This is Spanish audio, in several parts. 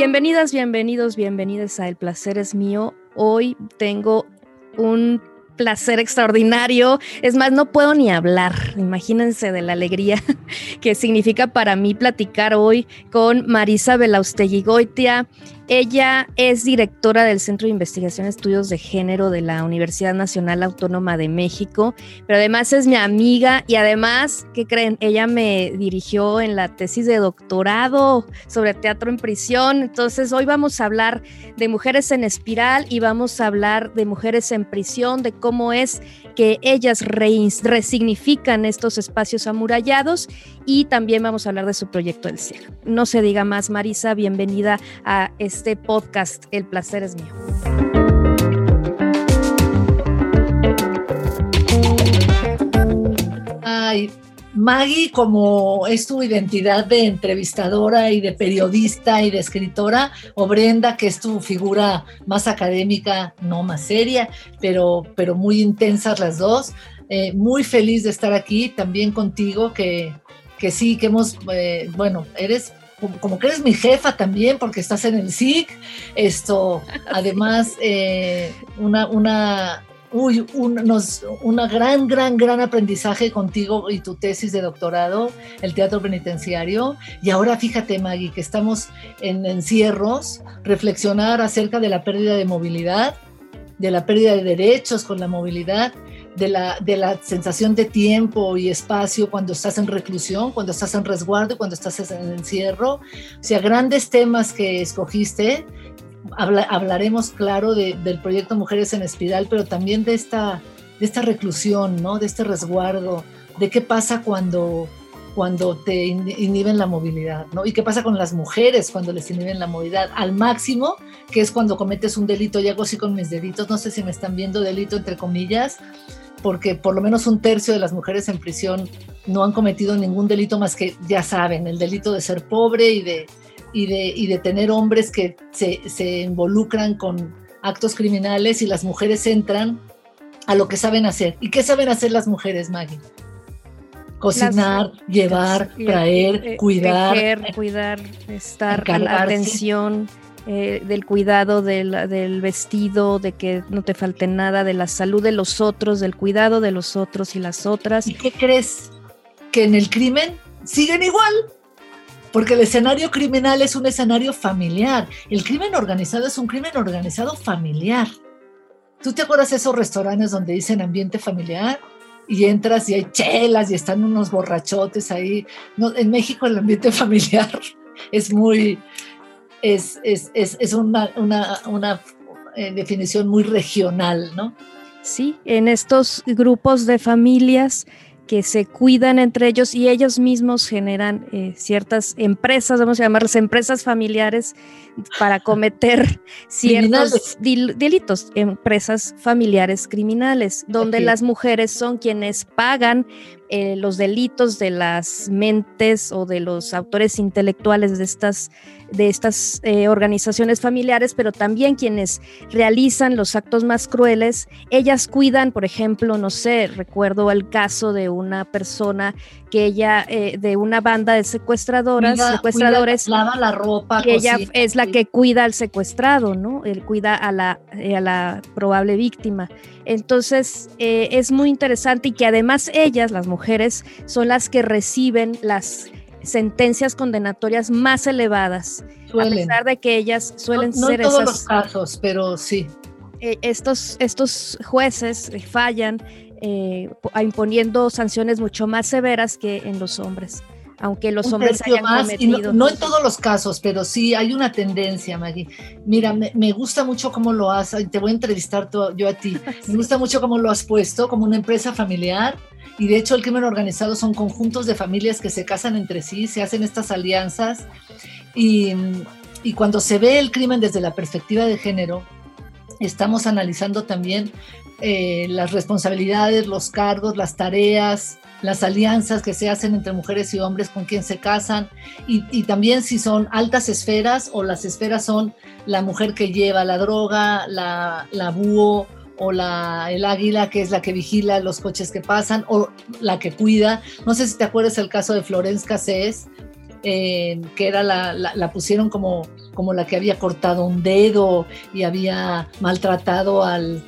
Bienvenidas, bienvenidos, bienvenidas a El Placer es Mío. Hoy tengo un placer extraordinario. Es más, no puedo ni hablar. Imagínense de la alegría que significa para mí platicar hoy con Marisa Belaustegui Goitia. Ella es directora del Centro de Investigación Estudios de Género de la Universidad Nacional Autónoma de México, pero además es mi amiga y además, ¿qué creen? Ella me dirigió en la tesis de doctorado sobre teatro en prisión. Entonces, hoy vamos a hablar de mujeres en espiral y vamos a hablar de mujeres en prisión, de cómo es que ellas resignifican estos espacios amurallados y también vamos a hablar de su proyecto del cielo. No se diga más, Marisa, bienvenida a este podcast. El placer es mío. Ay, Maggie, como es tu identidad de entrevistadora y de periodista y de escritora, o Brenda, que es tu figura más académica, no más seria, pero, pero muy intensas las dos. Eh, muy feliz de estar aquí también contigo, que, que sí, que hemos, eh, bueno, eres como, que eres mi jefa también, porque estás en el SIC. Esto, además, eh, una, una, uy, un, una gran, gran, gran aprendizaje contigo y tu tesis de doctorado, el teatro penitenciario. Y ahora fíjate, Maggie, que estamos en encierros, reflexionar acerca de la pérdida de movilidad, de la pérdida de derechos con la movilidad de la, de la sensación de tiempo y espacio cuando estás en reclusión, cuando estás en resguardo, cuando estás en encierro. O sea, grandes temas que escogiste. hablaremos, claro, del proyecto Mujeres en Espiral, pero también de esta, de esta reclusión, ¿no? de este resguardo, de qué pasa cuando, cuando te inhiben la movilidad, ¿no? Y qué pasa con las mujeres cuando les inhiben la movilidad al máximo, que es cuando cometes un delito, y hago así con mis deditos, no sé si me están viendo delito entre comillas, porque por lo menos un tercio de las mujeres en prisión no han cometido ningún delito más que, ya saben, el delito de ser pobre y de, y de, y de tener hombres que se, se involucran con actos criminales y las mujeres entran a lo que saben hacer. ¿Y qué saben hacer las mujeres, Maggie? Cocinar, llevar, traer, eh, cuidar. cuidar, estar a la atención eh, del cuidado del, vestido, de que no te falte nada, de la salud de los otros, del cuidado de los otros y las otras. ¿Y qué crees? Que en el crimen siguen igual. Porque el escenario criminal es un escenario familiar. El crimen organizado es un crimen organizado familiar. ¿Tú te acuerdas de esos restaurantes donde dicen ambiente familiar? Y entras y hay chelas y están unos borrachotes ahí. No, en México el ambiente familiar es muy, es, es, es, es una, una, una eh, definición muy regional, ¿no? Sí, en estos grupos de familias que se cuidan entre ellos y ellos mismos generan eh, ciertas empresas, vamos a llamarlas empresas familiares, para cometer ciertos delitos, empresas familiares criminales, donde las mujeres son quienes pagan eh, los delitos de las mentes o de los autores intelectuales de estas, de estas eh, organizaciones familiares, pero también quienes realizan los actos más crueles. Ellas cuidan, por ejemplo, no sé, recuerdo el caso de una persona que ella, eh, de una banda de secuestradoras, secuestradores, lava la ropa, que ella es la que cuida al secuestrado, ¿no? Él cuida a la, a la probable víctima. Entonces, es muy interesante y que además ellas, las mujeres, son las que reciben las sentencias condenatorias más elevadas, a pesar de que ellas suelen no, ser en todos los casos, pero sí. Eh, estos, estos jueces fallan eh, imponiendo sanciones mucho más severas que en los hombres aunque los hombres hayan cometido. No, en todos los casos, pero sí hay una tendencia, Maggie. Mira, me, gusta mucho cómo lo has, te voy a entrevistar yo a ti, me gusta mucho cómo lo has puesto como una empresa familiar y de hecho el crimen organizado son conjuntos de familias que se casan entre sí, se hacen estas alianzas y, y cuando se ve el crimen desde la perspectiva de género, estamos analizando también eh, las responsabilidades, los cargos, las tareas, las alianzas que se hacen entre mujeres y hombres con quien se casan y, también si son altas esferas o las esferas son la mujer que lleva la droga, la, la búho o la, el águila que es la que vigila los coches que pasan o la que cuida. No sé si te acuerdas el caso de Florence Cassés, eh, que era la, la, pusieron como, como la que había cortado un dedo y había maltratado al...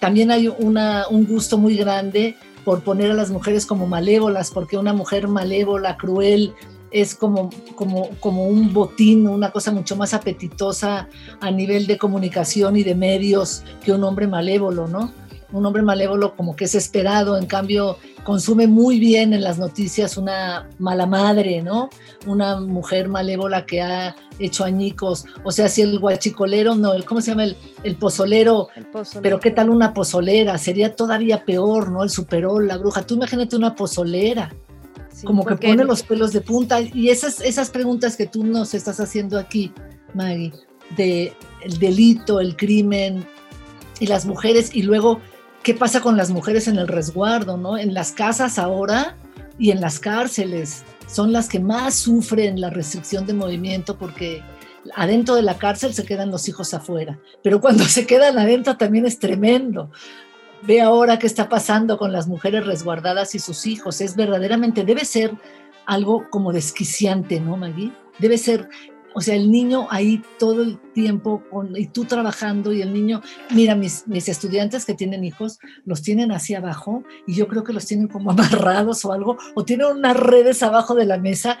también hay una, un gusto muy grande por poner a las mujeres como malévolas, porque una mujer malévola, cruel, es como, como, como un botín, una cosa mucho más apetitosa a nivel de comunicación y de medios que un hombre malévolo, ¿no? Un hombre malévolo como que es esperado, en cambio consume muy bien en las noticias una mala madre, ¿no? Una mujer malévola que ha hecho añicos, o sea, si el guachicolero, no, el, ¿cómo se llama? El, el, pozolero, pero ¿qué tal una pozolera? Sería todavía peor, ¿no? El superó la bruja. Tú imagínate una pozolera como que pone los pelos de punta. Y esas, esas preguntas que tú nos estás haciendo aquí, Maggie, de el delito, el crimen y las mujeres, y luego, ¿qué pasa con las mujeres en el resguardo, no? En las casas ahora y en las cárceles son las que más sufren la restricción de movimiento porque adentro de la cárcel se quedan los hijos afuera, pero cuando se quedan adentro también es tremendo. Ve ahora qué está pasando con las mujeres resguardadas y sus hijos. Es verdaderamente, debe ser algo como desquiciante, ¿no, Maggie? Debe ser, o sea, el niño ahí todo el tiempo con, y tú trabajando y el niño, mira, mis, mis estudiantes que tienen hijos los tienen hacia abajo y yo creo que los tienen como amarrados o algo, o tienen unas redes abajo de la mesa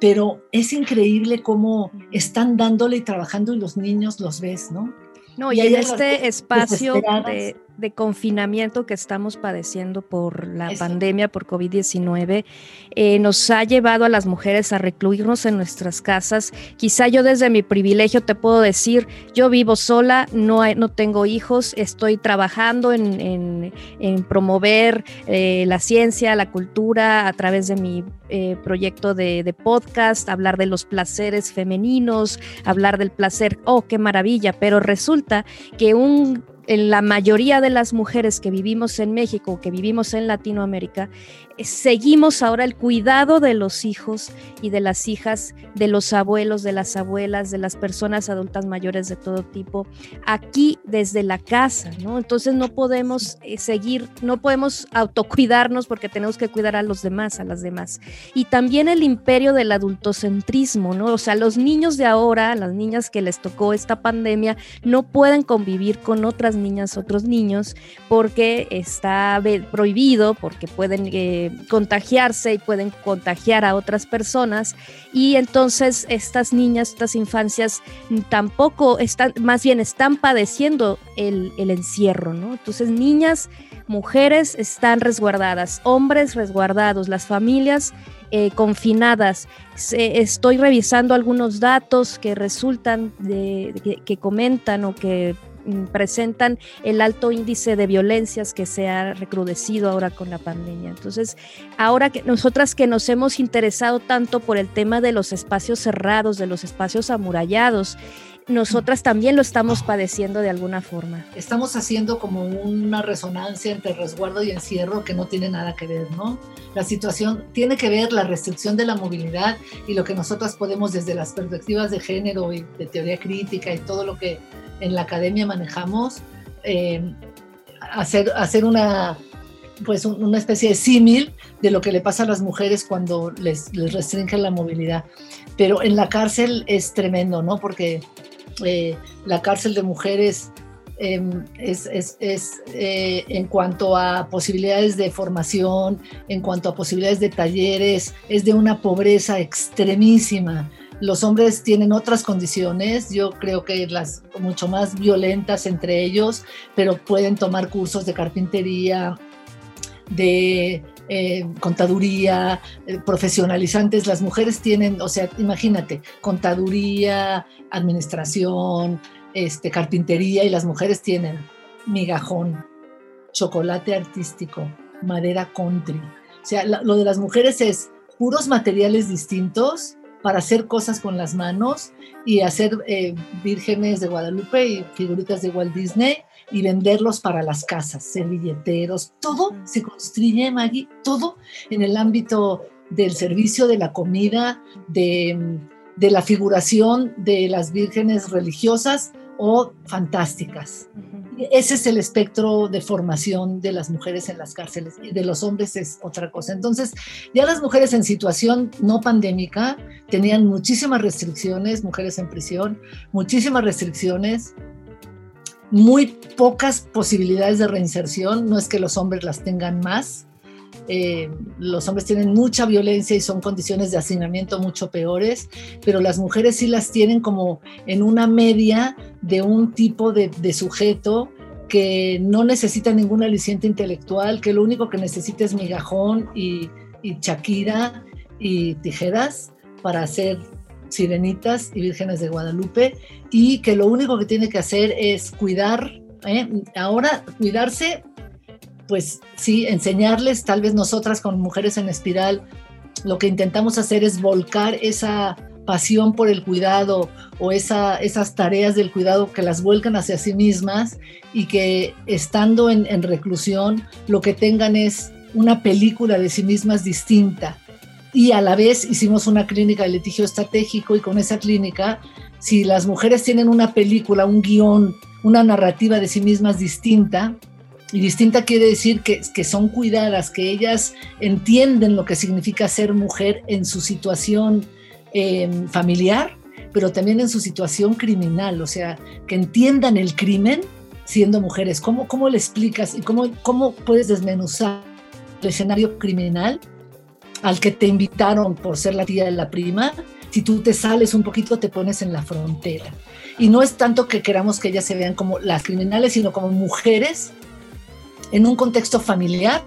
pero es increíble cómo están dándole y trabajando y los niños los ves, ¿no? No, y, en este espacio de, de, confinamiento que estamos padeciendo por la pandemia, por COVID-19, eh, nos ha llevado a las mujeres a recluirnos en nuestras casas. Quizá yo desde mi privilegio te puedo decir, yo vivo sola, no, no tengo hijos, estoy trabajando en, en, promover eh, la ciencia, la cultura a través de mi eh, proyecto de, de podcast, hablar de los placeres femeninos, hablar del placer, oh, qué maravilla, pero resulta que un la mayoría de las mujeres que vivimos en México, que vivimos en Latinoamérica, eh, seguimos ahora el cuidado de los hijos y de las hijas, de los abuelos, de las abuelas, de las personas adultas mayores de todo tipo, aquí desde la casa, ¿no? Entonces no podemos eh, seguir, no podemos autocuidarnos porque tenemos que cuidar a los demás, a las demás. Y también el imperio del adultocentrismo, ¿no? O sea, los niños de ahora, las niñas que les tocó esta pandemia, no pueden convivir con otras niñas, otros niños, porque está prohibido, porque pueden eh, contagiarse y pueden contagiar a otras personas. Y entonces estas niñas, estas infancias tampoco están, más bien están padeciendo el, encierro, ¿no? Entonces niñas, mujeres están resguardadas, hombres resguardados, las familias eh, confinadas. estoy revisando algunos datos que resultan que, comentan o que presentan el alto índice de violencias que se ha recrudecido ahora con la pandemia. Entonces, ahora que nosotras que nos hemos interesado tanto por el tema de los espacios cerrados, de los espacios amurallados, nosotras también lo estamos padeciendo de alguna forma. Estamos haciendo como una resonancia entre resguardo y encierro que no tiene nada que ver, ¿no? La situación tiene que ver la restricción de la movilidad y lo que nosotras podemos desde las perspectivas de género y de teoría crítica y todo lo que en la academia manejamos, eh, hacer, hacer una, pues una especie de símil de lo que le pasa a las mujeres cuando les, les restringen la movilidad. Pero en la cárcel es tremendo, ¿no? Porque eh, la cárcel de mujeres em, es, es, es eh, en cuanto a posibilidades de formación, en cuanto a posibilidades de talleres, es de una pobreza extremísima. Los hombres tienen otras condiciones, yo creo que las mucho más violentas entre ellos, pero pueden tomar cursos de carpintería, de eh, contaduría, eh, profesionalizantes. Las mujeres tienen, o sea, imagínate, contaduría, administración, este, carpintería y las mujeres tienen migajón, chocolate artístico, madera country. O sea, lo de las mujeres es puros materiales distintos para hacer cosas con las manos y hacer eh, vírgenes de Guadalupe y figuritas de Walt Disney y venderlos para las casas, servilleteros, todo se construye, Maggie, todo en el ámbito del servicio, de la comida, de, de la figuración de las vírgenes religiosas o fantásticas. Ese es el espectro de formación de las mujeres en las cárceles y de los hombres es otra cosa. Entonces, ya las mujeres en situación no pandémica tenían muchísimas restricciones, mujeres en prisión, muchísimas restricciones, muy pocas posibilidades de reinserción, no es que los hombres las tengan más, eh, los hombres tienen mucha violencia y son condiciones de hacinamiento mucho peores, pero las mujeres sí las tienen como en una media de un tipo de, sujeto que no necesita ningún aliciente intelectual, que lo único que necesita es migajón y, y Shakira y tijeras para hacer sirenitas y vírgenes de Guadalupe y que lo único que tiene que hacer es cuidar, ¿eh? ahora cuidarse pues sí, enseñarles, tal vez nosotras con mujeres en espiral, lo que intentamos hacer es volcar esa pasión por el cuidado o esa, esas tareas del cuidado que las vuelcan hacia sí mismas y que estando en reclusión lo que tengan es una película de sí mismas distinta. Y a la vez hicimos una clínica de litigio estratégico y con esa clínica, si las mujeres tienen una película, un guion, una narrativa de sí mismas distinta, y distinta quiere decir que, que, son cuidadas, que ellas entienden lo que significa ser mujer en su situación em, familiar, pero también en su situación criminal, o sea, que entiendan el crimen siendo mujeres. ¿Cómo, cómo le explicas y cómo, cómo puedes desmenuzar el escenario criminal al que te invitaron por ser la tía de la prima? Si tú te sales un poquito, te pones en la frontera. Y no es tanto que queramos que ellas se vean como las criminales, sino como mujeres en un contexto familiar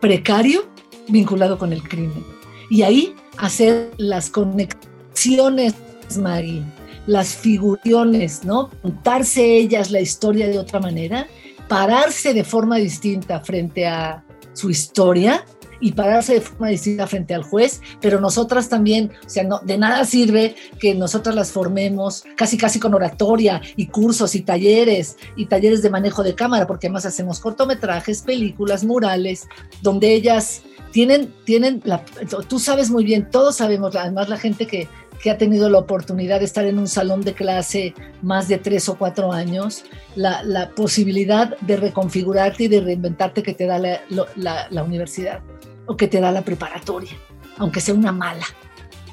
precario vinculado con el crimen. Y ahí hacer las conexiones, Mari, las figuraciones, ¿no? Contarse ellas la historia de otra manera, pararse de forma distinta frente a su historia y pararse de forma distinta frente al juez, pero nosotras también, o sea, no, de nada sirve que nosotras las formemos casi casi con oratoria y cursos y talleres y talleres de manejo de cámara, porque además hacemos cortometrajes, películas, murales, donde ellas tienen, tienen la, tú sabes muy bien, todos sabemos, además la gente que, que ha tenido la oportunidad de estar en un salón de clase más de tres o cuatro años, la, la posibilidad de reconfigurarte y de reinventarte que te da la, la, la universidad o que te da la preparatoria, aunque sea una mala.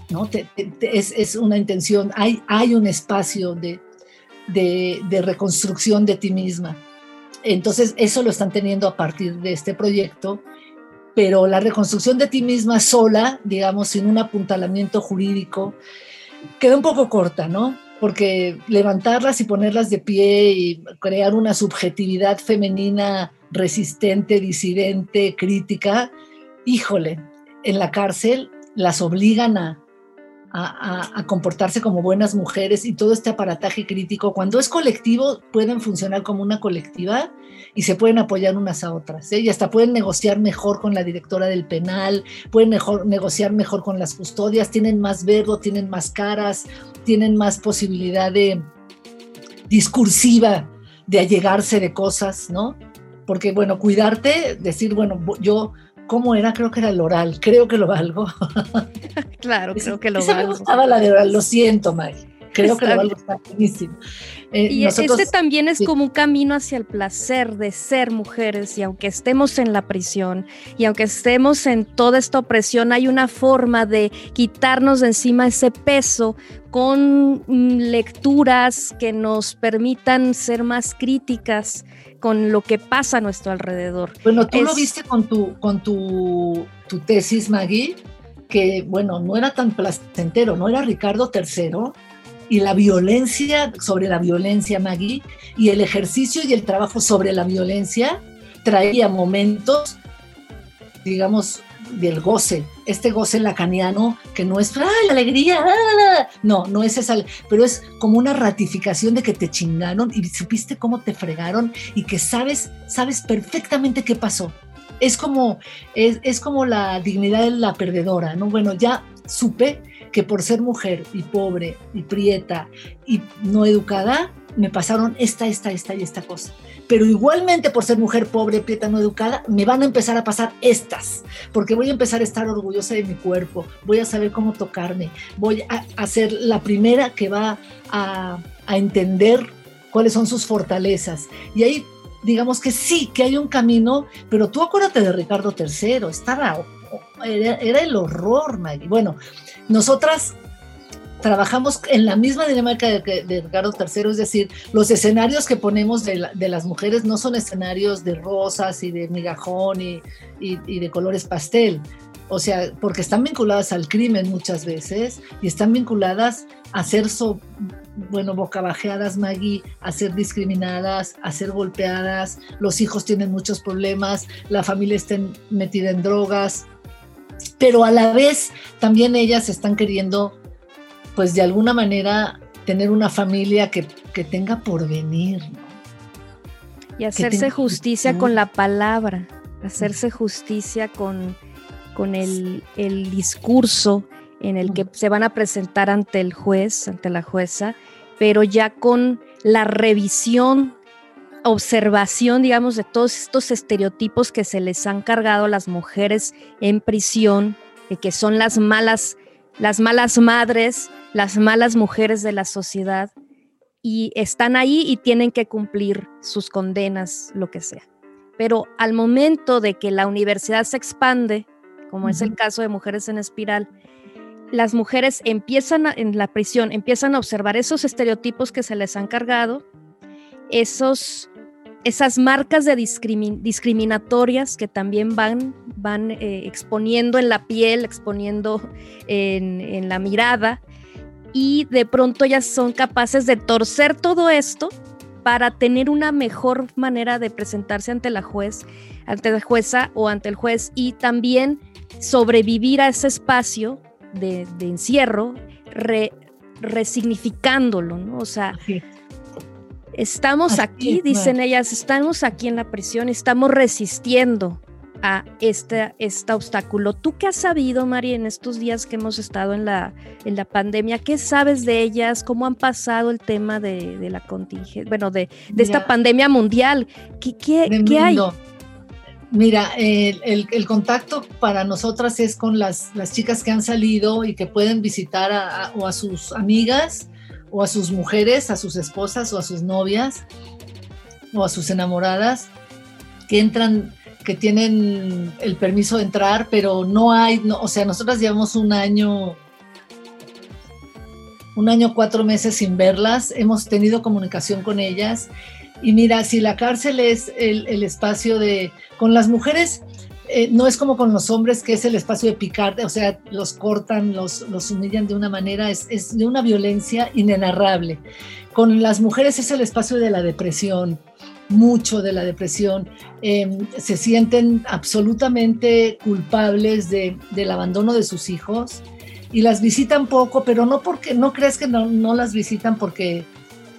¿no? es, es, una intención, hay, hay un espacio de, de, de, reconstrucción de ti misma. Entonces, eso lo están teniendo a partir de este proyecto, pero la reconstrucción de ti misma sola, digamos, sin un apuntalamiento jurídico, queda un poco corta, ¿no? Porque levantarlas y ponerlas de pie y crear una subjetividad femenina resistente, disidente, crítica, híjole, en la cárcel las obligan a, comportarse como buenas mujeres y todo este aparataje crítico, cuando es colectivo, pueden funcionar como una colectiva y se pueden apoyar unas a otras. ¿eh? Y hasta pueden negociar mejor con la directora del penal, pueden negociar mejor con las custodias, tienen más verbo, tienen más caras, tienen más posibilidad de discursiva de allegarse de cosas, ¿no? Porque, bueno, cuidarte, decir, bueno, yo ¿Cómo era? Creo que era el oral. Creo que lo valgo. claro, creo que lo esa valgo. me gustaba la de oral. Lo siento, Mari. Creo que lo valgo está buenísimo. Eh, y este también es como un camino hacia el placer de ser mujeres y aunque estemos en la prisión y aunque estemos en toda esta opresión, hay una forma de quitarnos de encima ese peso con mm, lecturas que nos permitan ser más críticas con lo que pasa a nuestro alrededor. Bueno, tú lo viste con tu, con tu, tu tesis, Maggie, que bueno, no era tan placentero, no era Ricardo III, y la violencia sobre la violencia, Maggie, y el ejercicio y el trabajo sobre la violencia traía momentos, digamos, del goce, este goce lacaniano que no es ¡ay, la alegría! ¡ah! No, no es esa, pero es como una ratificación de que te chingaron y supiste cómo te fregaron y que sabes, sabes perfectamente qué pasó. Es como, es, es como la dignidad de la perdedora, ¿no? Bueno, ya supe que por ser mujer y pobre y prieta y no educada, me pasaron esta, esta, esta y esta cosa pero igualmente por ser mujer pobre, prieta, no educada, me van a empezar a pasar estas, porque voy a empezar a estar orgullosa de mi cuerpo, voy a saber cómo tocarme, voy a, ser la primera que va a, a entender cuáles son sus fortalezas. Y ahí digamos que sí, que hay un camino, pero tú acuérdate de Ricardo III, estaba era, era el horror, Maggie. Bueno, nosotras trabajamos en la misma dinámica de, de, Ricardo III, es decir, los escenarios que ponemos de, de, las mujeres no son escenarios de rosas y de migajón y, de colores pastel. O sea, porque están vinculadas al crimen muchas veces y están vinculadas a ser, so, bueno, bocabajeadas, Maggie, a ser discriminadas, a ser golpeadas, los hijos tienen muchos problemas, la familia está metida en drogas, pero a la vez también ellas están queriendo pues de alguna manera tener una familia que, que tenga porvenir. ¿no? Y hacerse justicia con la palabra, hacerse justicia con, con el, el, discurso en el que se van a presentar ante el juez, ante la jueza, pero ya con la revisión, observación, digamos, de todos estos estereotipos que se les han cargado a las mujeres en prisión, que son las malas, las malas madres, las malas mujeres de la sociedad y están ahí y tienen que cumplir sus condenas, lo que sea. Pero al momento de que la universidad se expande, como es el caso de Mujeres en Espiral, las mujeres empiezan a, en la prisión, empiezan a observar esos estereotipos que se les han cargado, esos, esas marcas de discrimin discriminatorias que también van, van eh, exponiendo en la piel, exponiendo en, en la mirada, y de pronto ellas son capaces de torcer todo esto para tener una mejor manera de presentarse ante la juez, ante la jueza o ante el juez y también sobrevivir a ese espacio de, de encierro, re, resignificándolo, ¿no? O sea, estamos Así aquí, dicen ellas, estamos aquí en la prisión, estamos resistiendo a este, este obstáculo. ¿Tú qué has sabido, Mari, en estos días que hemos estado en la, en la pandemia? ¿Qué sabes de ellas? ¿Cómo han pasado el tema de, de la contingencia, bueno, de, de esta pandemia mundial? ¿Qué, qué, ¿qué hay? Mira, el, el, el, contacto para nosotras es con las, las, chicas que han salido y que pueden visitar a, a, o a sus amigas o a sus mujeres, a sus esposas o a sus novias o a sus enamoradas que entran que tienen el permiso de entrar, pero no hay, no, o sea, nosotras llevamos un año, un año, cuatro meses sin verlas, hemos tenido comunicación con ellas. Y mira, si la cárcel es el, el espacio de, con las mujeres, eh, no es como con los hombres, que es el espacio de picar, o sea, los cortan, los, los humillan de una manera, es, es de una violencia inenarrable. Con las mujeres es el espacio de la depresión, mucho de la depresión, eh, se sienten absolutamente culpables de, del abandono de sus hijos y las visitan poco, pero no porque, no crees que no, las visitan porque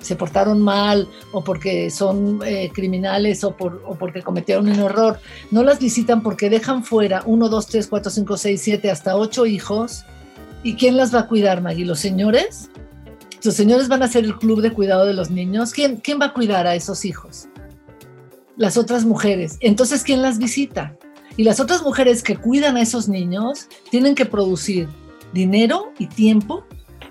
se portaron mal o porque son eh, criminales o, por, o, porque cometieron un error. No las visitan porque dejan fuera uno, dos, tres, cuatro, cinco, seis, siete, hasta ocho hijos. ¿Y quién las va a cuidar, Maggie? ¿Los señores? ¿Los señores van a ser el club de cuidado de los niños? ¿Quién, quién va a cuidar a esos hijos? Las otras mujeres. Entonces, ¿quién las visita? Y las otras mujeres que cuidan a esos niños tienen que producir dinero y tiempo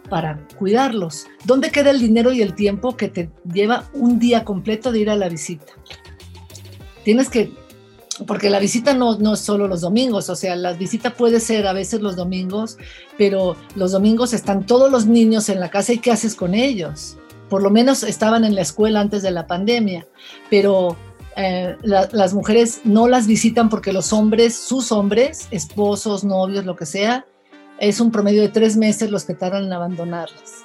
para cuidarlos. ¿Dónde queda el dinero y el tiempo que te lleva un día completo de ir a la visita? Tienes que, porque la visita no, no es solo los domingos, o sea, la visita puede ser a veces los domingos, pero los domingos están todos los niños en la casa y ¿qué haces con ellos? Por lo menos estaban en la escuela antes de la pandemia, pero eh, la, las mujeres no las visitan porque los hombres, sus hombres, esposos, novios, lo que sea, es un promedio de tres meses los que tardan en abandonarlas.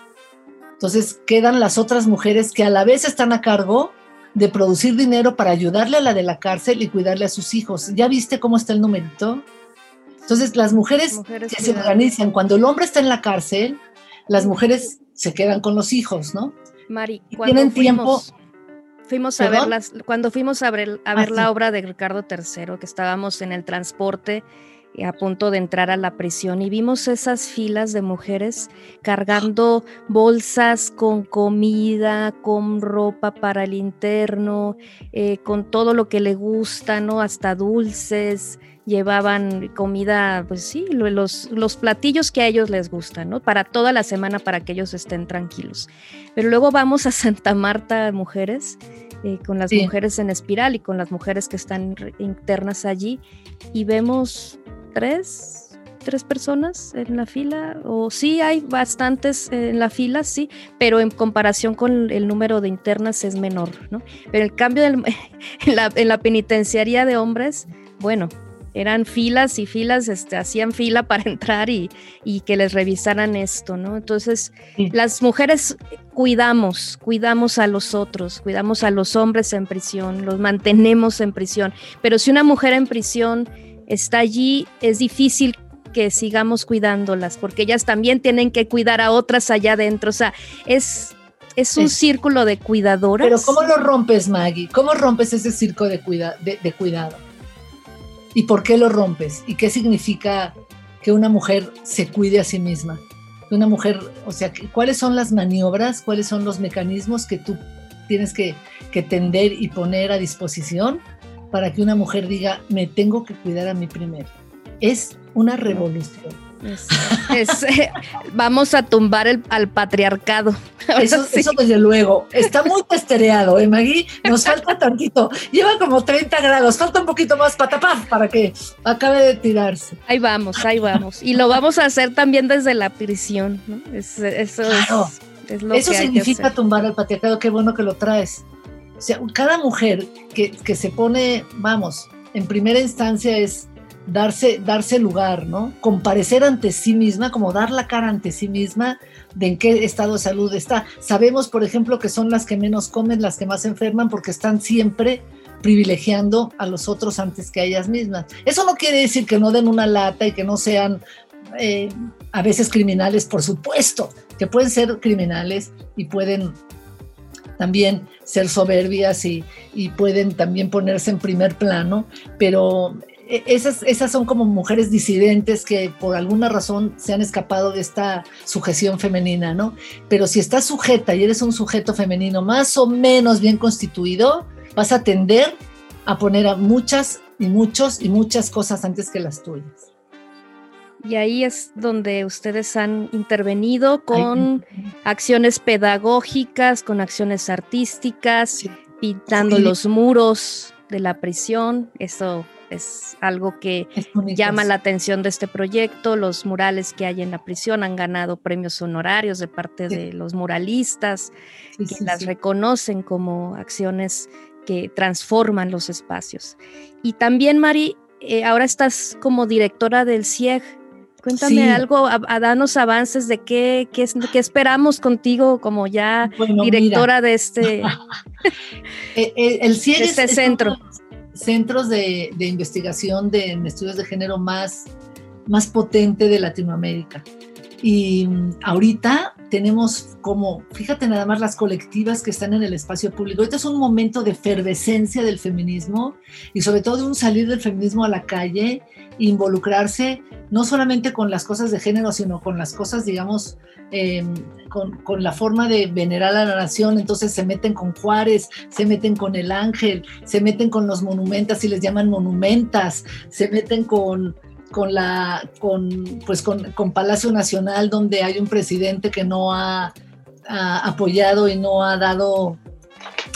Entonces quedan las otras mujeres que a la vez están a cargo de producir dinero para ayudarle a la de la cárcel y cuidarle a sus hijos. ¿Ya viste cómo está el numerito? Entonces las mujeres, mujeres que se organizan, cuando el hombre está en la cárcel, las mujeres se quedan con los hijos, ¿no? Mari, tienen tiempo Fuimos a cuando fuimos a ver, a ver ah, la sí. obra de Ricardo III, que estábamos en el transporte eh, a punto de entrar a la prisión y vimos esas filas de mujeres cargando bolsas con comida, con ropa para el interno, eh, con todo lo que le gusta, ¿no? Hasta dulces, llevaban comida, pues sí, los, los platillos que a ellos les gustan, ¿no? Para toda la semana para que ellos estén tranquilos. Pero luego vamos a Santa Marta, mujeres, eh, con las sí. mujeres en espiral y con las mujeres que están internas allí y vemos tres, tres personas en la fila, o sí hay bastantes en la fila, sí, pero en comparación con el número de internas es menor, ¿no? Pero el cambio en, la, en la penitenciaría de hombres, bueno, eran filas y filas, este, hacían fila para entrar y, y que les revisaran esto, ¿no? Entonces, las mujeres cuidamos, cuidamos a los otros, cuidamos a los hombres en prisión, los mantenemos en prisión, pero si una mujer en prisión está allí, es difícil que sigamos cuidándolas, porque ellas también tienen que cuidar a otras allá adentro, o sea, es... Es un círculo de cuidadoras. Pero ¿cómo lo rompes, Maggie? ¿Cómo rompes ese círculo de, cuida de cuidado? ¿Y por qué lo rompes? ¿Y qué significa que una mujer se cuide a sí misma? Que una mujer, o sea, ¿cuáles son las maniobras, cuáles son los mecanismos que tú tienes que, que tender y poner a disposición para que una mujer diga, me tengo que cuidar a mí primero? Es una revolución eh, vamos a tumbar el, al patriarcado. Eso, desde luego. Está muy testereado, ¿eh, Maggie? Nos falta tantito. Lleva como 30 grados. Falta un poquito más patapaz para que acabe de tirarse. Ahí vamos, ahí vamos. Y lo vamos a hacer también desde la prisión. eso eso significa tumbar al patriarcado. Qué bueno que lo traes. O sea, cada mujer que, que se pone, vamos, en primera instancia es darse, darse lugar, ¿no? Comparecer ante sí misma, como dar la cara ante sí misma de en qué estado de salud está. Sabemos, por ejemplo, que son las que menos comen, las que más enferman, porque están siempre privilegiando a los otros antes que a ellas mismas. Eso no quiere decir que no den una lata y que no sean eh, a veces criminales, por supuesto, que pueden ser criminales y pueden también ser soberbias y, pueden también ponerse en primer plano, pero esas, esas son como mujeres disidentes que por alguna razón se han escapado de esta sujeción femenina, ¿no? Pero si estás sujeta y eres un sujeto femenino más o menos bien constituido, vas a tender a poner a muchas y muchos y muchas cosas antes que las tuyas. Y ahí es donde ustedes han intervenido con acciones pedagógicas, con acciones artísticas, pintando los muros de la prisión. Eso es algo que llama la atención de este proyecto. Los murales que hay en la prisión han ganado premios honorarios de parte de los muralistas, que las reconocen como acciones que transforman los espacios. Y también, Mari, eh, ahora estás como directora del CIEG. Cuéntame algo, a, darnos avances de qué, qué, esperamos contigo como ya directora de este, eh, eh, el, CIEG este centro centros de, investigación de estudios de género más, más potente de Latinoamérica. Y mm, ahorita tenemos como, fíjate nada más las colectivas que están en el espacio público. Ahorita es un momento de efervescencia del feminismo y sobre todo de un salir del feminismo a la calle, involucrarse no solamente con las cosas de género, sino con las cosas, digamos, em, con, con, la forma de venerar a la nación. Entonces se meten con Juárez, se meten con el Ángel, se meten con los monumentas y les llaman monumentas, se meten con con la con pues con, con, Palacio Nacional donde hay un presidente que no ha, apoyado y no ha dado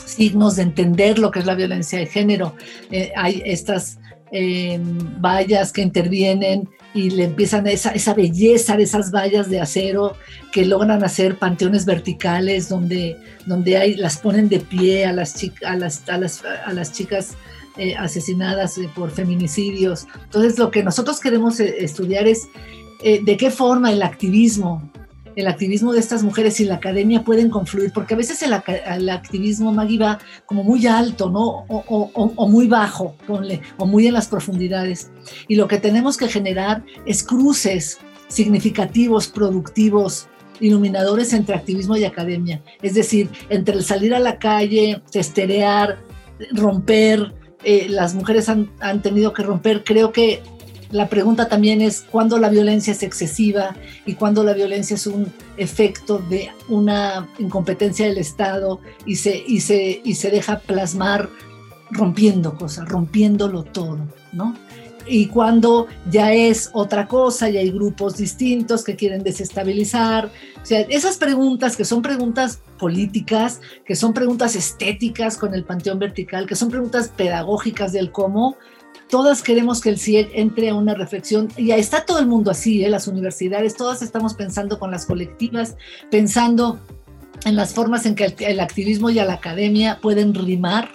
signos de entender lo que es la violencia de género eh, hay estas eh, vallas que intervienen y le empiezan esa, esa belleza de esas vallas de acero que logran hacer panteones verticales donde, donde hay, las ponen de pie a las, a las, a las, a las chicas eh, asesinadas eh, por feminicidios. Entonces, lo que nosotros queremos eh, estudiar es de qué forma el activismo, el activismo de estas mujeres y la academia pueden confluir, porque a veces el, activismo, Maggie, va como muy alto, ¿no? O, muy bajo, ponle, o muy en las profundidades. Y lo que tenemos que generar es cruces significativos, productivos, iluminadores entre activismo y academia. Es decir, entre el salir a la calle, testerear, romper, eh, las mujeres han, tenido que romper. Creo que la pregunta también es cuándo la violencia es excesiva y cuándo la violencia es un efecto de una incompetencia del Estado y se, y se, y se deja plasmar rompiendo cosas, rompiéndolo todo, ¿no? y cuando ya es otra cosa y hay grupos distintos que quieren desestabilizar. O sea, esas preguntas que son preguntas políticas, que son preguntas estéticas con el panteón vertical, que son preguntas pedagógicas del cómo, todas queremos que el CIEG entre a una reflexión, y está todo el mundo así, ¿eh? las universidades, todas estamos pensando con las colectivas, pensando en las formas en que el, activismo y la academia pueden rimar,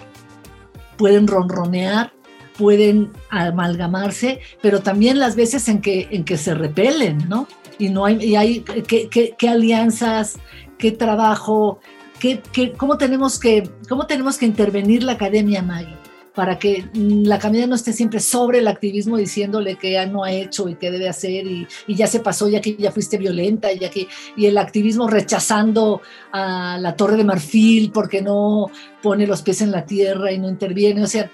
pueden ronronear, pueden amalgamarse, pero también las veces en que, en que se repelen, ¿no? Y no hay, y hay qué alianzas, qué trabajo, qué, qué, cómo, tenemos que, cómo tenemos que intervenir la academia, Maggie, para que la academia no esté siempre sobre el activismo diciéndole que ya no ha hecho y qué debe hacer y, ya se pasó, ya que ya fuiste violenta, ya que, y el activismo rechazando a la Torre de Marfil porque no pone los pies en la tierra y no interviene. O sea,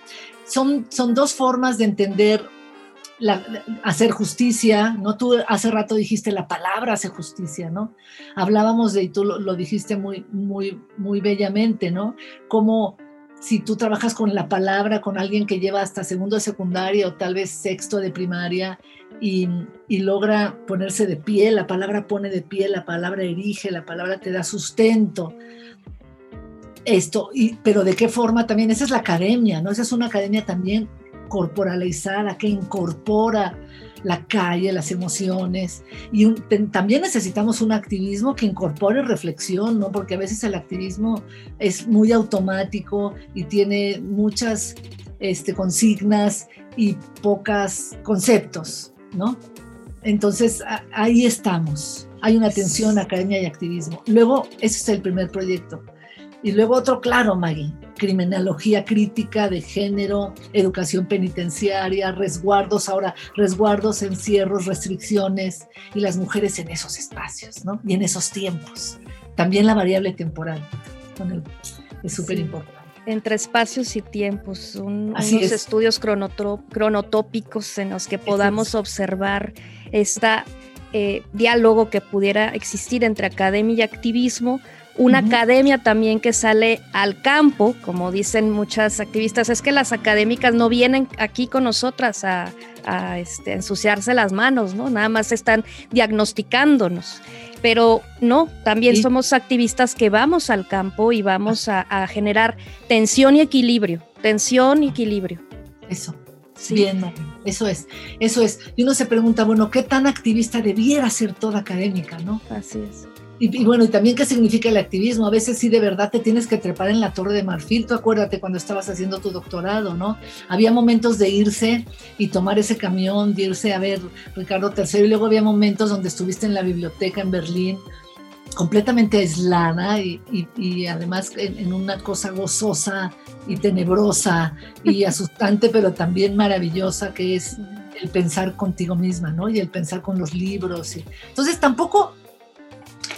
son, son dos formas de entender hacer justicia, ¿no? Tú hace rato dijiste la palabra hace justicia, ¿no? Hablábamos de, y tú lo, lo, dijiste muy, muy, muy bellamente, ¿no? Como si tú trabajas con la palabra, con alguien que lleva hasta segundo de secundaria o tal vez sexto de primaria y, y logra ponerse de pie, la palabra pone de pie, la palabra erige, la palabra te da sustento, esto, y, pero de qué forma también, esa es la academia, ¿no? Esa es una academia también corporalizada, que incorpora la calle, las emociones, y también necesitamos un activismo que incorpore reflexión, ¿no? Porque a veces el activismo es muy automático y tiene muchas este, consignas y pocas conceptos, ¿no? Entonces, ahí estamos. Hay una tensión academia y activismo. Luego, ese es el primer proyecto. Y luego otro, claro, Maggie, criminología crítica de género, educación penitenciaria, resguardos, ahora resguardos, encierros, restricciones y las mujeres en esos espacios, ¿no? Y en esos tiempos. También la variable temporal es súper importante. Sí. Entre espacios y tiempos, un, unos es. estudios cronotópicos en los que podamos es. observar este eh, diálogo que pudiera existir entre academia y activismo, una uh -huh. academia también que sale al campo, como dicen muchas activistas, es que las académicas no vienen aquí con nosotras a, a este, ensuciarse las manos, ¿no? Nada más están diagnosticándonos. Pero no, también ¿Sí? somos activistas que vamos al campo y vamos a, a generar tensión y equilibrio, tensión y equilibrio. Eso. Sí. Bien, eso es, eso es. Y uno se pregunta, bueno, ¿qué tan activista debiera ser toda académica, no? Así es. Y, y, bueno, y también qué significa el activismo. A veces sí de verdad te tienes que trepar en la torre de marfil. Tú acuérdate cuando estabas haciendo tu doctorado, ¿no? Había momentos de irse y tomar ese camión, de irse a ver Ricardo III. Y luego había momentos donde estuviste en la biblioteca en Berlín, completamente aislada y, y, y además en, en, una cosa gozosa y tenebrosa y asustante, pero también maravillosa, que es el pensar contigo misma, ¿no? Y el pensar con los libros. Y... Entonces tampoco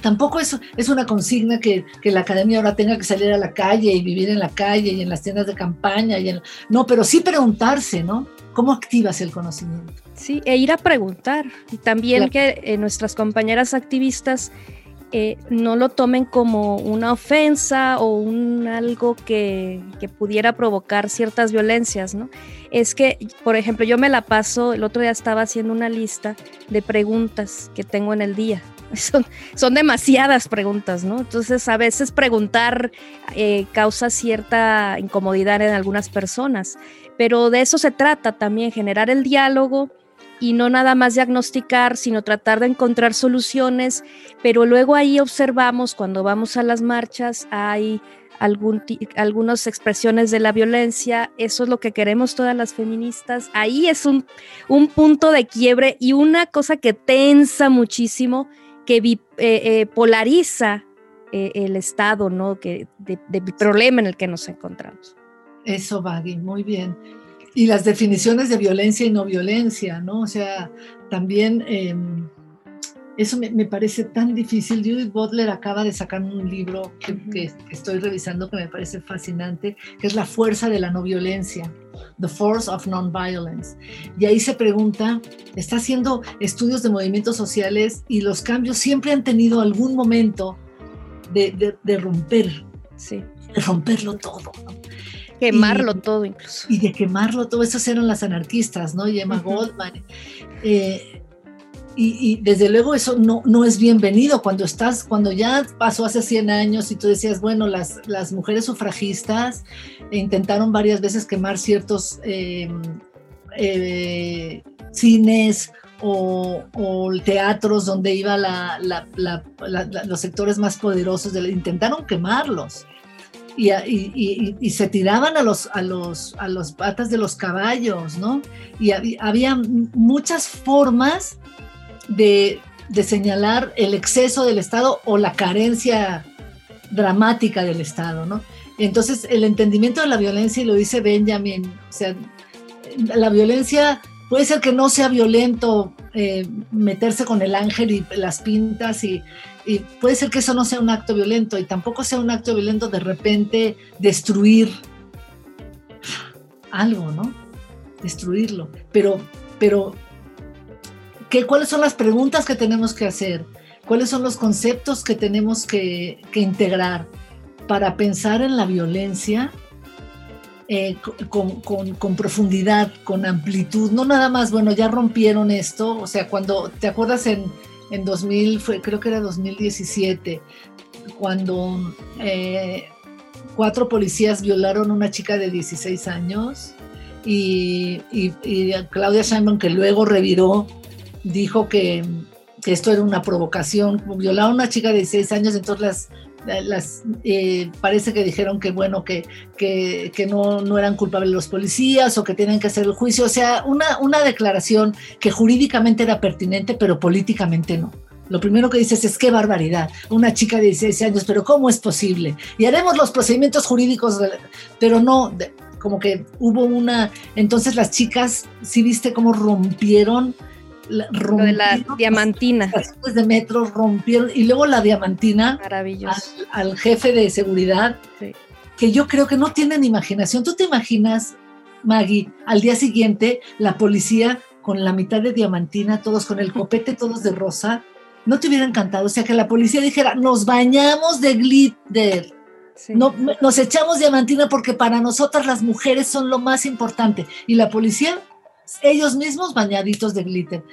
tampoco es, es una consigna que, que, la academia ahora tenga que salir a la calle y vivir en la calle y en las tiendas de campaña. Y en, no, pero sí preguntarse, ¿no? ¿Cómo activas el conocimiento? Sí, e ir a preguntar. Y también claro. que eh, nuestras compañeras activistas eh, no lo tomen como una ofensa o un algo que, que, pudiera provocar ciertas violencias, ¿no? Es que, por ejemplo, yo me la paso, el otro día estaba haciendo una lista de preguntas que tengo en el día. Son, son demasiadas preguntas, ¿no? Entonces, a veces preguntar eh, causa cierta incomodidad en algunas personas, pero de eso se trata también, generar el diálogo y no nada más diagnosticar, sino tratar de encontrar soluciones, pero luego ahí observamos cuando vamos a las marchas, hay algún, algunas expresiones de la violencia, eso es lo que queremos todas las feministas, ahí es un, un punto de quiebre y una cosa que tensa muchísimo, que eh, eh, polariza eh, el estado ¿no? que, de, de, problema en el que nos encontramos. Eso, Baggy, muy bien y las definiciones de violencia y no violencia, ¿no? O sea, también eh, eso me, me, parece tan difícil. Judith Butler acaba de sacar un libro que, que, estoy revisando que me parece fascinante, que es La fuerza de la no violencia. The Force of Nonviolence. Y ahí se pregunta, está haciendo estudios de movimientos sociales y los cambios siempre han tenido algún momento de, de, de romper, sí. de romperlo todo. ¿no? Quemarlo y, todo incluso. Y de quemarlo todo, esos eran las anarquistas, ¿no? Y Emma uh -huh. Goldman. Eh, y, y, desde luego eso no, no es bienvenido cuando estás, cuando ya pasó hace 100 años y tú decías, bueno, las, las mujeres sufragistas intentaron varias veces quemar ciertos eh, eh, cines o, teatros donde iban los sectores más poderosos, de, intentaron quemarlos. Y, se tiraban a los, a, los, a los patas de los caballos, ¿no? Y había, muchas formas de, señalar el exceso del Estado o la carencia dramática del Estado, ¿no? Entonces, el entendimiento de la violencia, y lo dice Benjamin, o sea, la violencia puede ser que no sea violento eh, meterse con el ángel y las pintas y, puede ser que eso no sea un acto violento y tampoco sea un acto violento de repente destruir algo, ¿no? Destruirlo. Pero, pero, ¿qué, ¿cuáles son las preguntas que tenemos que hacer? ¿Cuáles son los conceptos que tenemos que, integrar para pensar en la violencia eh, con, profundidad, con amplitud, no nada más, bueno, ya rompieron esto, o sea, cuando, ¿te acuerdas en, en 2000, fue, creo que era 2017, cuando eh, cuatro policías violaron a una chica de 16 años y, Claudia Sheinbaum, que luego reviró, dijo que, que esto era una provocación, violaron a una chica de 16 años, entonces las las, eh, parece que dijeron que bueno, que, que, no, no, eran culpables los policías o que tienen que hacer el juicio. O sea, una, una declaración que jurídicamente era pertinente, pero políticamente no. Lo primero que dices es qué barbaridad, una chica de 16 años, pero ¿cómo es posible? Y haremos los procedimientos jurídicos, pero no, como que hubo una, entonces las chicas, sí viste cómo rompieron lo de la diamantina. Las de metro rompieron y luego la diamantina al, jefe de seguridad, que yo creo que no tienen imaginación. ¿Tú te imaginas, Maggie, al día siguiente la policía con la mitad de diamantina, todos con el copete, todos de rosa? ¿No te hubiera encantado? O sea, que la policía dijera, nos bañamos de glitter. No, nos echamos diamantina porque para nosotras las mujeres son lo más importante. Y la policía ellos mismos bañaditos de glitter.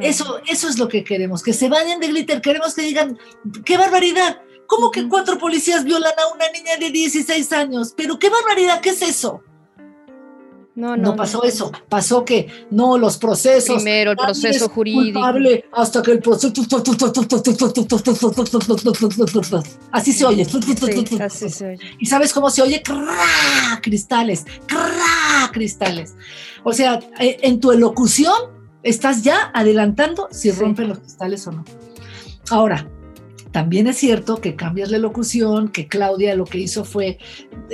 Eso, eso es lo que queremos, que se bañen de glitter. Queremos que digan, qué barbaridad. ¿Cómo que cuatro policías violan a una niña de 16 años? Pero qué barbaridad, ¿qué es eso? No, no, no pasó eso. Pasó que no, los procesos. Primero el proceso jurídico. hasta que el proceso. Así se oye. así se oye. ¿Y sabes cómo se oye? Cristales. Cristales. O sea, en tu elocución estás ya adelantando si rompen los cristales o no. Ahora, también es cierto que cambias la locución, que Claudia lo que hizo fue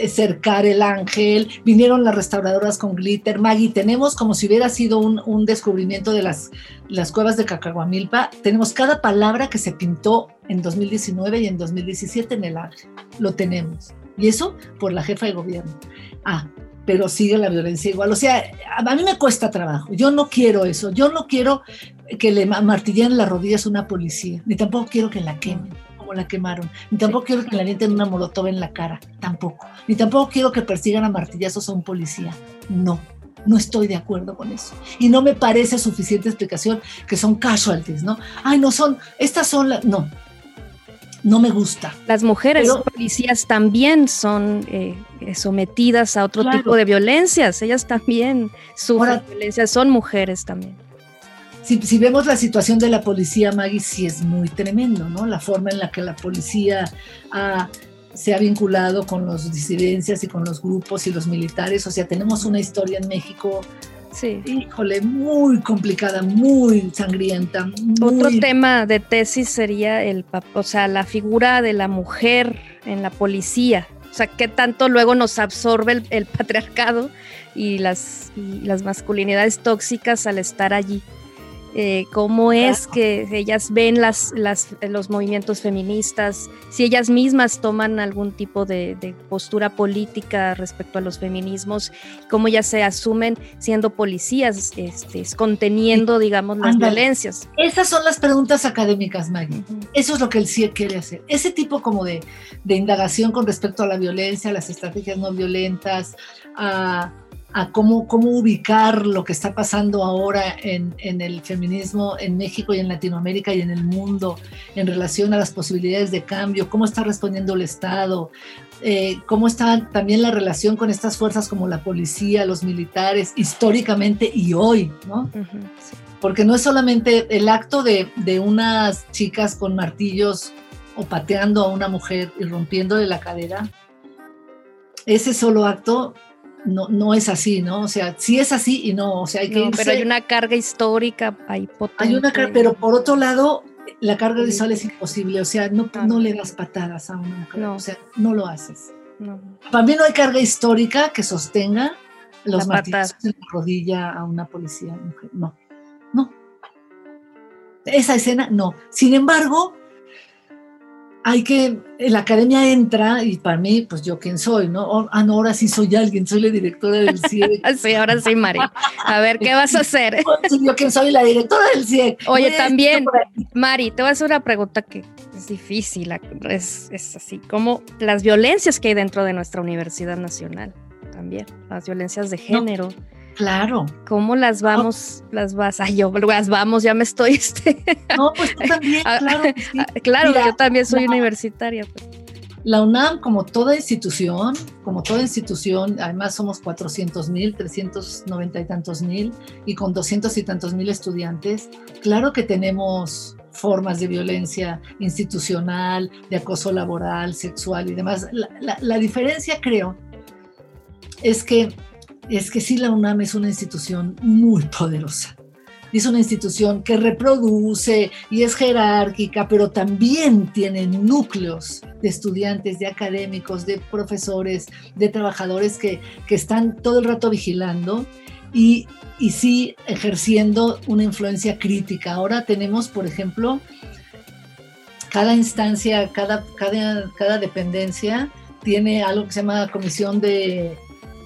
cercar el ángel, vinieron las restauradoras con glitter, Maggie, tenemos como si hubiera sido un, descubrimiento de las, las cuevas de Cacahuamilpa, tenemos cada palabra que se pintó en 2019 y en 2017 en el ángel, lo tenemos. Y eso por la jefa de gobierno. Ah, pero sigue la violencia igual. O sea, a mí me cuesta trabajo. Yo no quiero eso. Yo no quiero que le martillen las rodillas a una policía, ni tampoco quiero que la quemen como la quemaron, ni tampoco quiero que le avienten una molotov en la cara, tampoco. Ni tampoco quiero que persigan a martillazos a un policía. No. No estoy de acuerdo con eso. Y no me parece suficiente explicación que son casualties, ¿no? Ay, no son, estas son las. No, no me gusta. Las mujeres policías también son eh, sometidas a otro tipo de violencias, ellas también sufren violencia, son mujeres también. Si, vemos la situación de la policía, Maggie, sí es muy tremendo, ¿no? La forma en la que la policía se ha vinculado con las disidencias y con los grupos y los militares. O sea, tenemos una historia en México Sí. Híjole, muy complicada, muy sangrienta. Otro tema de tesis sería el, o sea, la figura de la mujer en la policía. O sea, qué tanto luego nos absorbe el, patriarcado y las, y las masculinidades tóxicas al estar allí. Eh, cómo es que ellas ven las, los movimientos feministas, si ellas mismas toman algún tipo de, postura política respecto a los feminismos, cómo ellas se asumen siendo policías, este, conteniendo, digamos, las violencias. Esas son las preguntas académicas, Maggie. Eso es lo que el CIE quiere hacer. Ese tipo como de, de indagación con respecto a la violencia, las estrategias no violentas, a a cómo, cómo ubicar lo que está pasando ahora en, en, el feminismo en México y en Latinoamérica y en el mundo en relación a las posibilidades de cambio, cómo está respondiendo el Estado, eh, cómo está también la relación con estas fuerzas como la policía, los militares, históricamente y hoy, ¿no? Porque no es solamente el acto de, de unas chicas con martillos o pateando a una mujer y rompiéndole la cadera, ese solo acto no, no es así, ¿no? O sea, sí es así y no, o sea, hay que no, Pero hay una carga histórica, hay potente. Hay una carga, pero por otro lado, la carga visual es imposible, o sea, no, no le das patadas a una mujer, o sea, no lo haces. Para mí no hay carga histórica que sostenga los martillos en la rodilla a una policía mujer, no, no. Esa escena, no. Sin embargo, hay que, la academia entra y para mí, pues yo quién soy, ¿no? Ah, no, ahora sí soy alguien, soy la directora del CIEC. sí, ahora sí, Mari. A ver, ¿qué vas a hacer? yo quién soy la directora del CIEC. Oye, también, Mari, te voy a hacer una pregunta que es difícil, es, es así, como las violencias que hay dentro de nuestra Universidad Nacional, también, las violencias de género. Claro. ¿Cómo las vamos, las vas? Ay, yo las vamos, ya me estoy. Este... No, pues tú también, claro. Claro, yo también soy universitaria. Pues. La UNAM, como toda institución, como toda institución, además somos 400 mil, 390 y tantos mil, y con 200 y tantos mil estudiantes, claro que tenemos formas de violencia institucional, de acoso laboral, sexual y demás. La, la diferencia, creo, es que es que sí la UNAM es una institución muy poderosa. Es una institución que reproduce y es jerárquica, pero también tiene núcleos de estudiantes, de académicos, de profesores, de trabajadores que, están todo el rato vigilando y, y sí ejerciendo una influencia crítica. Ahora tenemos, por ejemplo, cada instancia, cada, cada, cada dependencia tiene algo que se llama comisión de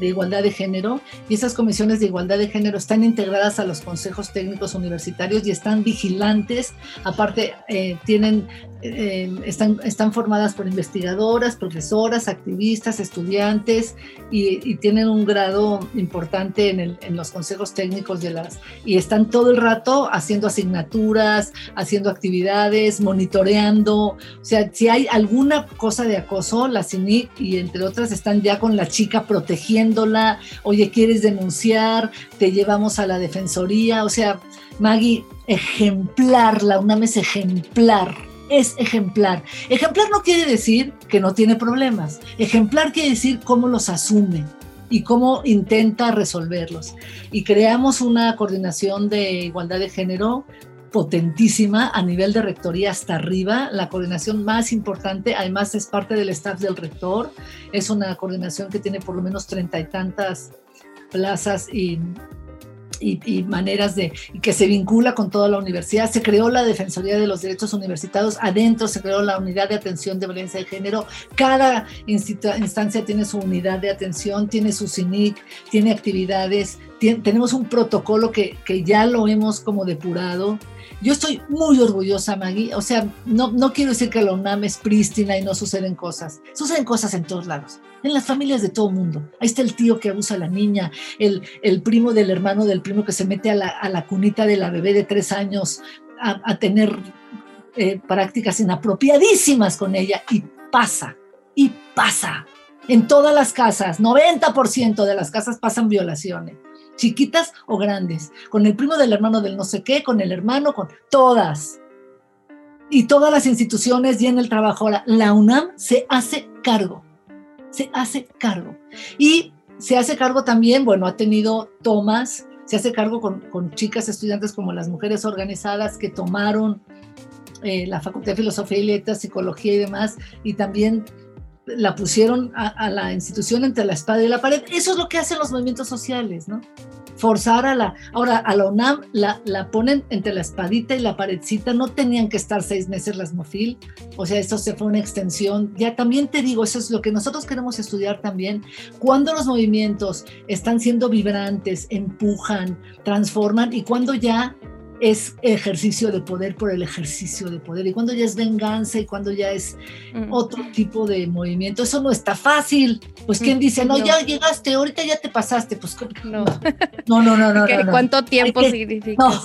de igualdad de género y esas comisiones de igualdad de género están integradas a los consejos técnicos universitarios y están vigilantes, aparte eh, tienen eh, están, están formadas por investigadoras, profesoras, activistas, estudiantes y, tienen un grado importante en, el, en, los consejos técnicos de las... y están todo el rato haciendo asignaturas, haciendo actividades, monitoreando. O sea, si hay alguna cosa de acoso, la CINIC y entre otras están ya con la chica protegiéndola, oye, ¿quieres denunciar? Te llevamos a la defensoría. O sea, Maggie, ejemplar, la UNAM es ejemplar es ejemplar. Ejemplar no quiere decir que no tiene problemas. Ejemplar quiere decir cómo los asume y cómo intenta resolverlos. Y creamos una coordinación de igualdad de género potentísima a nivel de rectoría hasta arriba, la coordinación más importante, además es parte del staff del rector, es una coordinación que tiene por lo menos treinta y tantas plazas y y, maneras de que se vincula con toda la universidad. Se creó la Defensoría de los Derechos Universitarios, adentro se creó la Unidad de Atención de Violencia de Género. Cada instancia tiene su unidad de atención, tiene su CINIC, tiene actividades, tenemos un protocolo que, que ya lo hemos como depurado yo estoy muy orgullosa, Maggie. O sea, no, no quiero decir que la UNAM es prístina y no suceden cosas. Suceden cosas en todos lados, en las familias de todo mundo. Ahí está el tío que abusa a la niña, el, el primo del hermano del primo que se mete a la, a la cunita de la bebé de tres años a, tener eh, prácticas inapropiadísimas con ella. Y pasa, y pasa. En todas las casas, 90% de las casas pasan violaciones chiquitas o grandes, con el primo del hermano del no sé qué, con el hermano, con todas. Y todas las instituciones y en el trabajo. Ahora, la UNAM se hace cargo, se hace cargo. Y se hace cargo también, bueno, ha tenido tomas, se hace cargo con, chicas estudiantes como las mujeres organizadas que tomaron eh, la Facultad de Filosofía y Letras, Psicología y demás, y también la pusieron a, la institución entre la espada y la pared. Eso es lo que hacen los movimientos sociales, ¿no? Forzar a la... Ahora, a la UNAM la, la ponen entre la espadita y la paredcita, no tenían que estar seis meses las MOFIL, o sea, esto se fue una extensión. Ya también te digo, eso es lo que nosotros queremos estudiar también, cuando los movimientos están siendo vibrantes, empujan, transforman y cuando ya es ejercicio de poder por el ejercicio de poder y cuando ya es venganza y cuando ya es otro tipo de movimiento. Eso no está fácil. Pues quien dice, no, ya llegaste, ahorita ya te pasaste. Pues no, no, no, no. no, ¿Cuánto tiempo significa? No,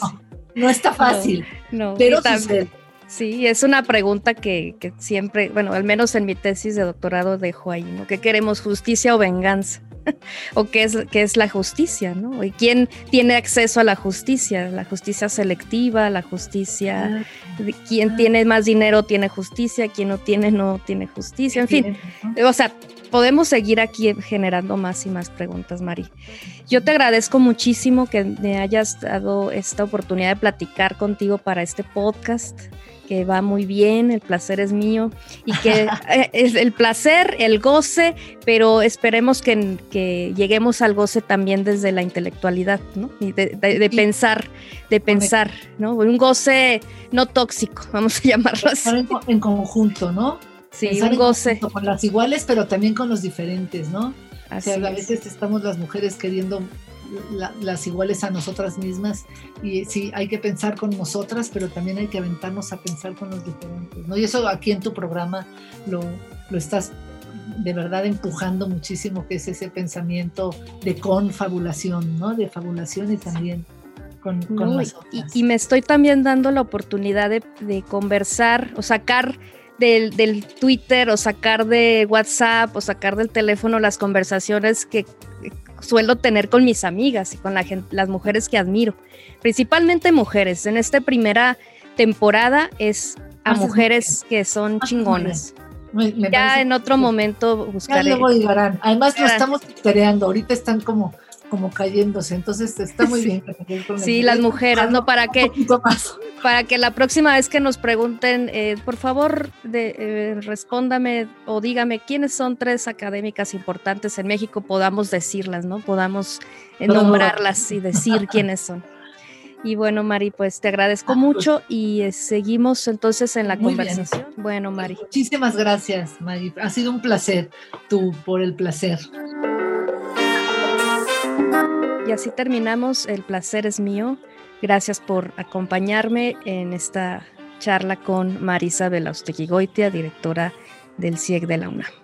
no está fácil. No, pero sucede. Sí, es una pregunta que, que, siempre, bueno, al menos en mi tesis de doctorado dejo ahí, ¿no? ¿Qué queremos, justicia o venganza? o qué es, qué es la justicia, ¿no? ¿Y quién tiene acceso a la justicia? La justicia selectiva, la justicia, quién tiene más dinero tiene justicia, quién no tiene no tiene justicia, en fin, o sea, podemos seguir aquí generando más y más preguntas, Mari. Yo te agradezco muchísimo que me hayas dado esta oportunidad de platicar contigo para este podcast que va muy bien, el placer es mío y que eh, es el placer, el goce, pero esperemos que, que, lleguemos al goce también desde la intelectualidad, ¿no? Y de, pensar, de pensar, ¿no? Un goce no tóxico, vamos a llamarlo así. En, conjunto, ¿no? Sí, un goce. Con las iguales, pero también con los diferentes, ¿no? Así o sea, a veces estamos las mujeres queriendo las iguales a nosotras mismas y sí, hay que pensar con nosotras, pero también hay que aventarnos a pensar con los diferentes, ¿no? Y eso aquí en tu programa lo, lo estás de verdad empujando muchísimo, que es ese pensamiento de confabulación, ¿no? De fabulación y también con, con y, y, me estoy también dando la oportunidad de, de conversar o sacar del, del, Twitter o sacar de WhatsApp o sacar del teléfono las conversaciones que suelo tener con mis amigas y con la gente, las mujeres que admiro, principalmente mujeres. En esta primera temporada es a mujeres que son chingonas. ya en otro momento buscaré. Ya luego llegarán. Además lo estamos creando, ahorita están como como cayéndose. Entonces está muy bien. sí, las mujeres, ¿no? Para que, para que la próxima vez que nos pregunten, eh, por favor, de, eh, respóndame o dígame quiénes son tres académicas importantes en México, podamos decirlas, ¿no? Podamos eh, nombrarlas y decir quiénes son. Y bueno, Mari, pues te agradezco ah, pues. mucho y seguimos entonces en la conversación. Bueno, Mari. Muchísimas gracias, Mari. Ha sido un placer, tú, por el placer. Y así terminamos. El placer es mío. Gracias por acompañarme en esta charla con Marisa Goitia, directora del CIEC de la UNAM.